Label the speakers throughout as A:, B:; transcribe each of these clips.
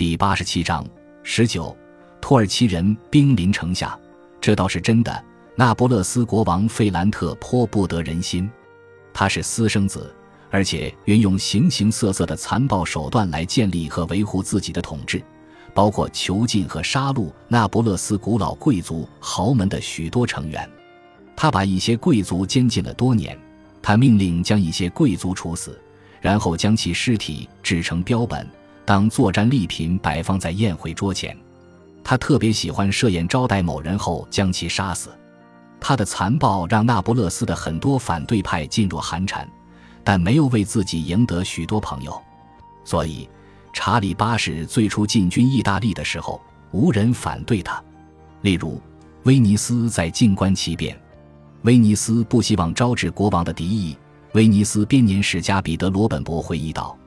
A: 第八十七章十九，土耳其人兵临城下，这倒是真的。那不勒斯国王费兰特颇不得人心，他是私生子，而且运用形形色色的残暴手段来建立和维护自己的统治，包括囚禁和杀戮那不勒斯古老贵族豪门的许多成员。他把一些贵族监禁了多年，他命令将一些贵族处死，然后将其尸体制成标本。当作战礼品摆放在宴会桌前，他特别喜欢设宴招待某人后将其杀死。他的残暴让那不勒斯的很多反对派噤若寒蝉，但没有为自己赢得许多朋友。所以，查理八世最初进军意大利的时候，无人反对他。例如，威尼斯在静观其变，威尼斯不希望招致国王的敌意。威尼斯编年史家彼得罗本伯回忆道。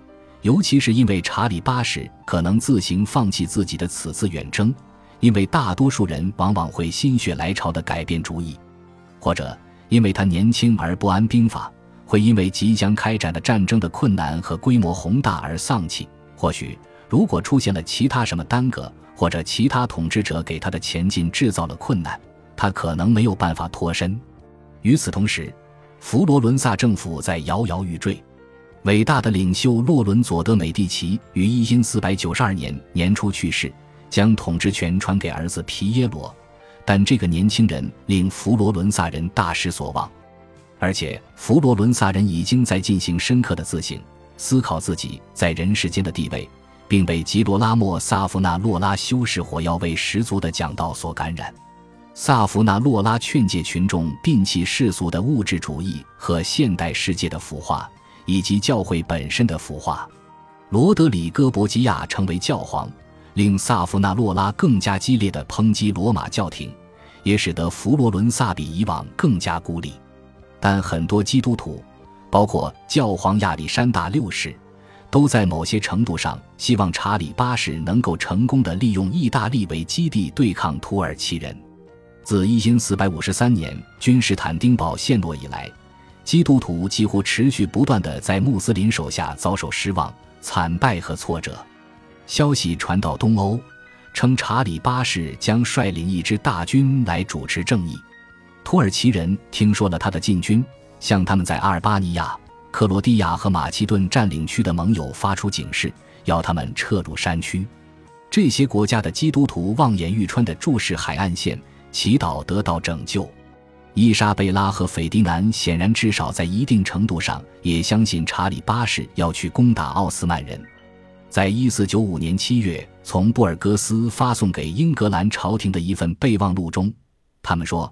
A: 尤其是因为查理八世可能自行放弃自己的此次远征，因为大多数人往往会心血来潮地改变主意，或者因为他年轻而不安兵法，会因为即将开展的战争的困难和规模宏大而丧气。或许，如果出现了其他什么耽搁，或者其他统治者给他的前进制造了困难，他可能没有办法脱身。与此同时，佛罗伦萨政府在摇摇欲坠。伟大的领袖洛伦佐·德·美第奇于一四百九十二年年初去世，将统治权传给儿子皮耶罗。但这个年轻人令佛罗伦萨人大失所望，而且佛罗伦萨人已经在进行深刻的自省，思考自己在人世间的地位，并被吉罗拉莫·萨夫纳洛拉修饰火药味十足的讲道所感染。萨夫纳洛拉劝诫群众摒弃世俗的物质主义和现代世界的腐化。以及教会本身的腐化，罗德里戈·博吉亚成为教皇，令萨夫纳洛拉更加激烈的抨击罗马教廷，也使得佛罗伦萨比以往更加孤立。但很多基督徒，包括教皇亚历山大六世，都在某些程度上希望查理八世能够成功的利用意大利为基地对抗土耳其人。自一四百五三年君士坦丁堡陷落以来。基督徒几乎持续不断地在穆斯林手下遭受失望、惨败和挫折。消息传到东欧，称查理八世将率领一支大军来主持正义。土耳其人听说了他的进军，向他们在阿尔巴尼亚、克罗地亚和马其顿占领区的盟友发出警示，要他们撤入山区。这些国家的基督徒望眼欲穿地注视海岸线，祈祷得到拯救。伊莎贝拉和斐迪南显然至少在一定程度上也相信查理八世要去攻打奥斯曼人。在一四九五年七月从布尔戈斯发送给英格兰朝廷的一份备忘录中，他们说，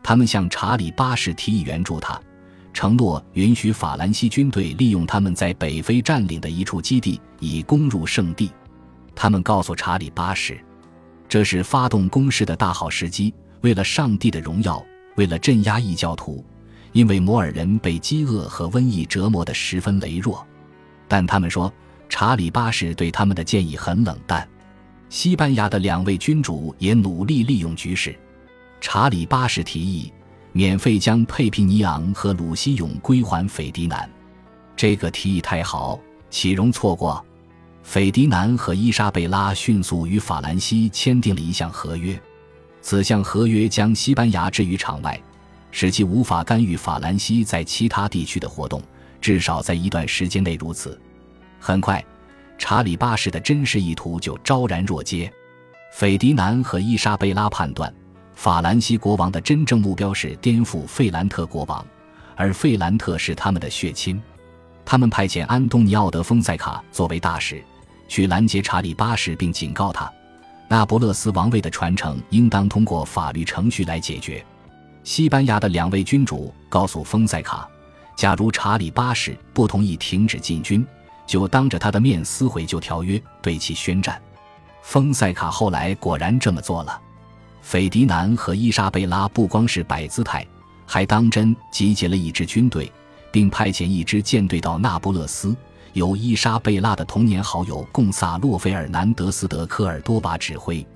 A: 他们向查理八世提议援助他，承诺允许法兰西军队利用他们在北非占领的一处基地以攻入圣地。他们告诉查理八世，这是发动攻势的大好时机，为了上帝的荣耀。为了镇压异教徒，因为摩尔人被饥饿和瘟疫折磨得十分羸弱，但他们说查理八世对他们的建议很冷淡。西班牙的两位君主也努力利用局势。查理八世提议免费将佩皮尼昂和鲁西永归还斐迪南，这个提议太好，岂容错过？斐迪南和伊莎贝拉迅速与法兰西签订了一项合约。此项合约将西班牙置于场外，使其无法干预法兰西在其他地区的活动，至少在一段时间内如此。很快，查理八世的真实意图就昭然若揭。斐迪南和伊莎贝拉判断，法兰西国王的真正目标是颠覆费兰特国王，而费兰特是他们的血亲。他们派遣安东尼奥·德·丰塞卡作为大使，去拦截查理八世，并警告他。那不勒斯王位的传承应当通过法律程序来解决。西班牙的两位君主告诉丰塞卡，假如查理八世不同意停止进军，就当着他的面撕毁旧条约，对其宣战。丰塞卡后来果然这么做了。斐迪南和伊莎贝拉不光是摆姿态，还当真集结了一支军队，并派遣一支舰队到那不勒斯。由伊莎贝拉的童年好友贡萨洛·费尔南德斯·德科尔多巴指挥，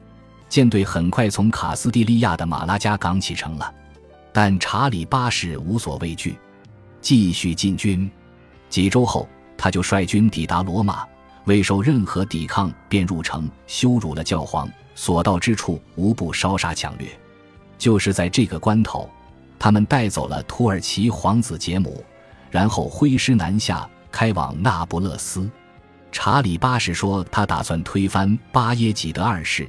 A: 舰队很快从卡斯蒂利亚的马拉加港启程了。但查理八世无所畏惧，继续进军。几周后，他就率军抵达罗马，未受任何抵抗便入城羞辱了教皇，所到之处无不烧杀抢掠。就是在这个关头，他们带走了土耳其皇子杰姆，然后挥师南下，开往那不勒斯。查理八世说，他打算推翻巴耶济德二世，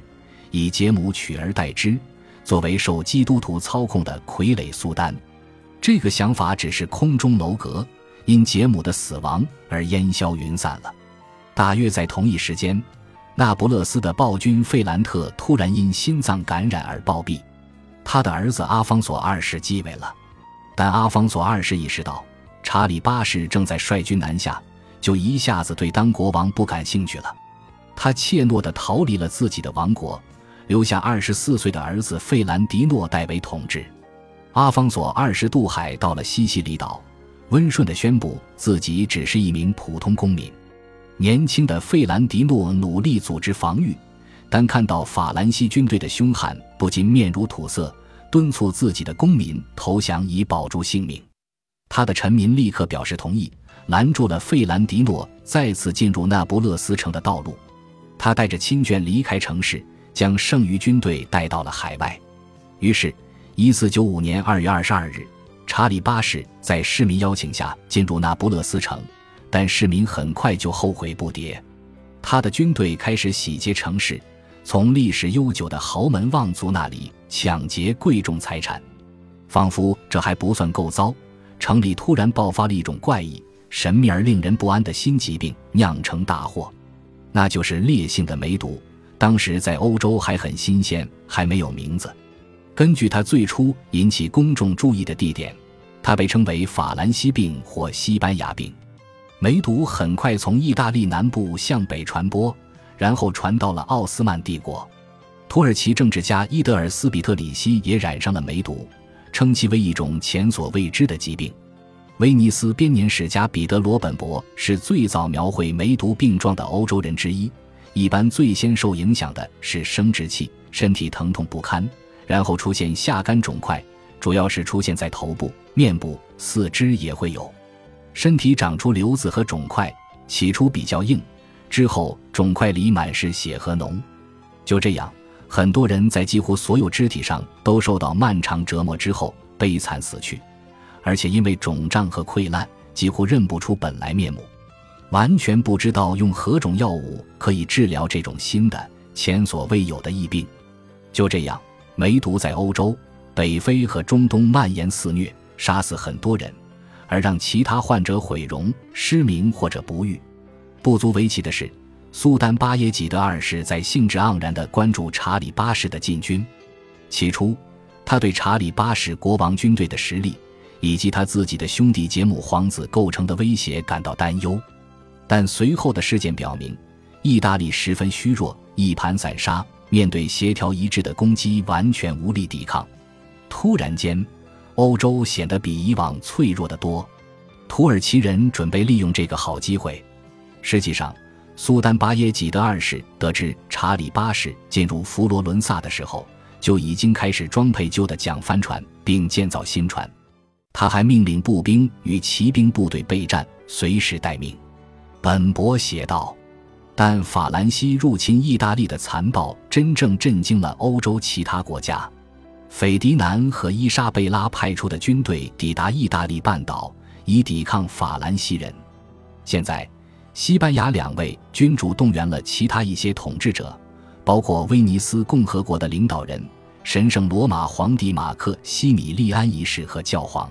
A: 以杰姆取而代之，作为受基督徒操控的傀儡苏丹。这个想法只是空中楼阁，因杰姆的死亡而烟消云散了。大约在同一时间，那不勒斯的暴君费兰特突然因心脏感染而暴毙，他的儿子阿方索二世继位了。但阿方索二世意识到查理八世正在率军南下。就一下子对当国王不感兴趣了，他怯懦地逃离了自己的王国，留下二十四岁的儿子费兰迪诺代为统治。阿方索二世渡海到了西西里岛，温顺地宣布自己只是一名普通公民。年轻的费兰迪诺努力组织防御，但看到法兰西军队的凶悍，不禁面如土色，敦促自己的公民投降以保住性命。他的臣民立刻表示同意。拦住了费兰迪诺再次进入那不勒斯城的道路，他带着亲眷离开城市，将剩余军队带到了海外。于是，一四九五年二月二十二日，查理八世在市民邀请下进入那不勒斯城，但市民很快就后悔不迭。他的军队开始洗劫城市，从历史悠久的豪门望族那里抢劫贵重财产，仿佛这还不算够糟，城里突然爆发了一种怪异。神秘而令人不安的新疾病酿成大祸，那就是烈性的梅毒。当时在欧洲还很新鲜，还没有名字。根据它最初引起公众注意的地点，它被称为法兰西病或西班牙病。梅毒很快从意大利南部向北传播，然后传到了奥斯曼帝国。土耳其政治家伊德尔斯比特里希也染上了梅毒，称其为一种前所未知的疾病。威尼斯编年史家彼得罗本博是最早描绘梅毒病状的欧洲人之一。一般最先受影响的是生殖器，身体疼痛不堪，然后出现下肝肿块，主要是出现在头部、面部、四肢也会有。身体长出瘤子和肿块，起初比较硬，之后肿块里满是血和脓。就这样，很多人在几乎所有肢体上都受到漫长折磨之后，悲惨死去。而且因为肿胀和溃烂，几乎认不出本来面目，完全不知道用何种药物可以治疗这种新的、前所未有的疫病。就这样，梅毒在欧洲、北非和中东蔓延肆虐，杀死很多人，而让其他患者毁容、失明或者不愈。不足为奇的是，苏丹巴耶济德二世在兴致盎然地关注查理八世的进军。起初，他对查理八世国王军队的实力。以及他自己的兄弟杰姆皇子构成的威胁感到担忧，但随后的事件表明，意大利十分虚弱，一盘散沙，面对协调一致的攻击完全无力抵抗。突然间，欧洲显得比以往脆弱得多。土耳其人准备利用这个好机会。实际上，苏丹巴耶济德二世得知查理八世进入佛罗伦萨的时候，就已经开始装配旧的桨帆船，并建造新船。他还命令步兵与骑兵部队备战，随时待命。本博写道：“但法兰西入侵意大利的残暴真正震惊了欧洲其他国家。斐迪南和伊莎贝拉派出的军队抵达意大利半岛，以抵抗法兰西人。现在，西班牙两位君主动员了其他一些统治者，包括威尼斯共和国的领导人、神圣罗马皇帝马克西米利安一世和教皇。”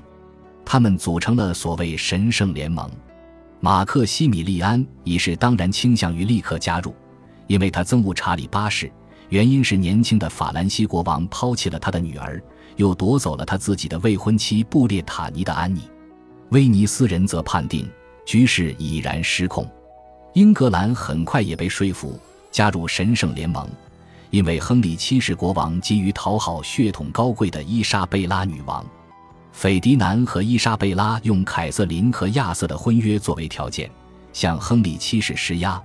A: 他们组成了所谓神圣联盟，马克西米利安一世当然倾向于立刻加入，因为他憎恶查理八世，原因是年轻的法兰西国王抛弃了他的女儿，又夺走了他自己的未婚妻布列塔尼的安妮。威尼斯人则判定局势已然失控，英格兰很快也被说服加入神圣联盟，因为亨利七世国王急于讨好血统高贵的伊莎贝拉女王。斐迪南和伊莎贝拉用凯瑟琳和亚瑟的婚约作为条件，向亨利七世施压，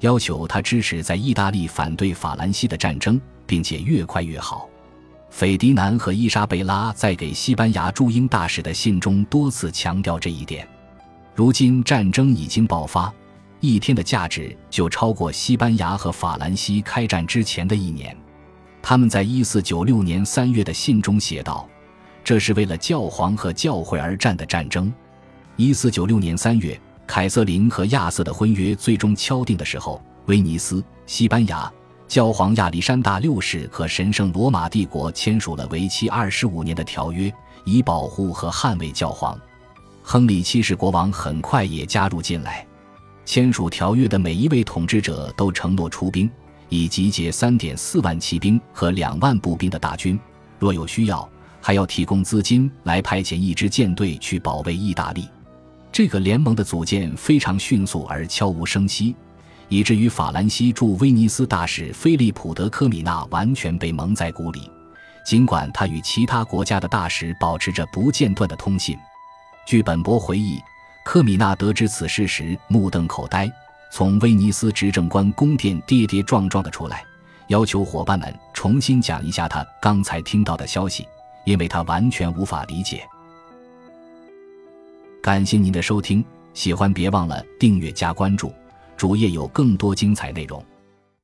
A: 要求他支持在意大利反对法兰西的战争，并且越快越好。斐迪南和伊莎贝拉在给西班牙驻英大使的信中多次强调这一点。如今战争已经爆发，一天的价值就超过西班牙和法兰西开战之前的一年。他们在一四九六年三月的信中写道：“这是为了教皇和教会而战的战争。”一四九六年三月，凯瑟琳和亚瑟的婚约最终敲定的时候，威尼斯，西班牙。教皇亚历山大六世和神圣罗马帝国签署了为期二十五年的条约，以保护和捍卫教皇。亨利七世国王很快也加入进来。签署条约的每一位统治者都承诺出兵，以集结三点四万骑兵和两万步兵的大军，若有需要，还要提供资金来派遣一支舰队去保卫意大利。这个联盟的组建非常迅速而悄无声息。以至于法兰西驻威尼斯大使菲利普·德科米纳完全被蒙在鼓里，尽管他与其他国家的大使保持着不间断的通信。据本博回忆，科米纳得知此事时目瞪口呆，从威尼斯执政官宫殿跌跌撞撞的出来，要求伙伴们重新讲一下他刚才听到的消息，因为他完全无法理解。感谢您的收听，喜欢别忘了订阅加关注。主页有更多精彩内容。